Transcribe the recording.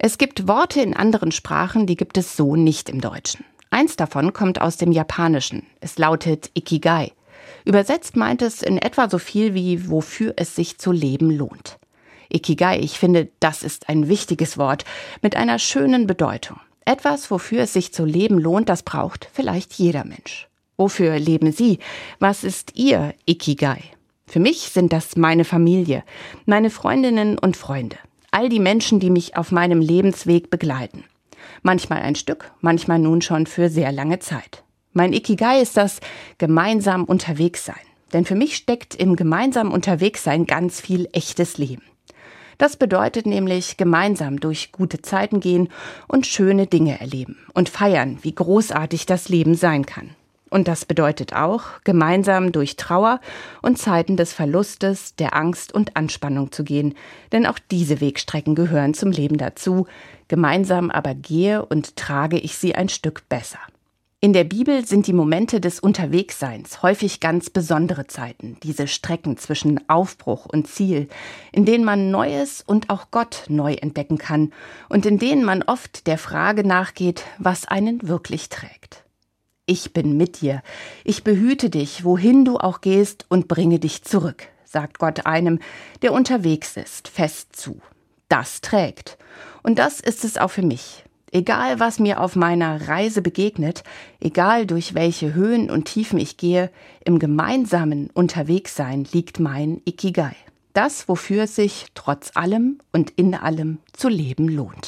Es gibt Worte in anderen Sprachen, die gibt es so nicht im Deutschen. Eins davon kommt aus dem Japanischen. Es lautet Ikigai. Übersetzt meint es in etwa so viel wie wofür es sich zu leben lohnt. Ikigai, ich finde, das ist ein wichtiges Wort mit einer schönen Bedeutung. Etwas, wofür es sich zu leben lohnt, das braucht vielleicht jeder Mensch. Wofür leben Sie? Was ist Ihr Ikigai? Für mich sind das meine Familie, meine Freundinnen und Freunde all die Menschen, die mich auf meinem Lebensweg begleiten. Manchmal ein Stück, manchmal nun schon für sehr lange Zeit. Mein Ikigai ist das gemeinsam unterwegs sein. Denn für mich steckt im gemeinsam unterwegs sein ganz viel echtes Leben. Das bedeutet nämlich gemeinsam durch gute Zeiten gehen und schöne Dinge erleben und feiern, wie großartig das Leben sein kann. Und das bedeutet auch, gemeinsam durch Trauer und Zeiten des Verlustes, der Angst und Anspannung zu gehen. Denn auch diese Wegstrecken gehören zum Leben dazu. Gemeinsam aber gehe und trage ich sie ein Stück besser. In der Bibel sind die Momente des Unterwegsseins häufig ganz besondere Zeiten, diese Strecken zwischen Aufbruch und Ziel, in denen man Neues und auch Gott neu entdecken kann und in denen man oft der Frage nachgeht, was einen wirklich trägt. Ich bin mit dir. Ich behüte dich, wohin du auch gehst, und bringe dich zurück, sagt Gott einem, der unterwegs ist, fest zu. Das trägt. Und das ist es auch für mich. Egal, was mir auf meiner Reise begegnet, egal durch welche Höhen und Tiefen ich gehe, im gemeinsamen Unterwegssein liegt mein Ikigai. Das, wofür es sich trotz allem und in allem zu leben lohnt.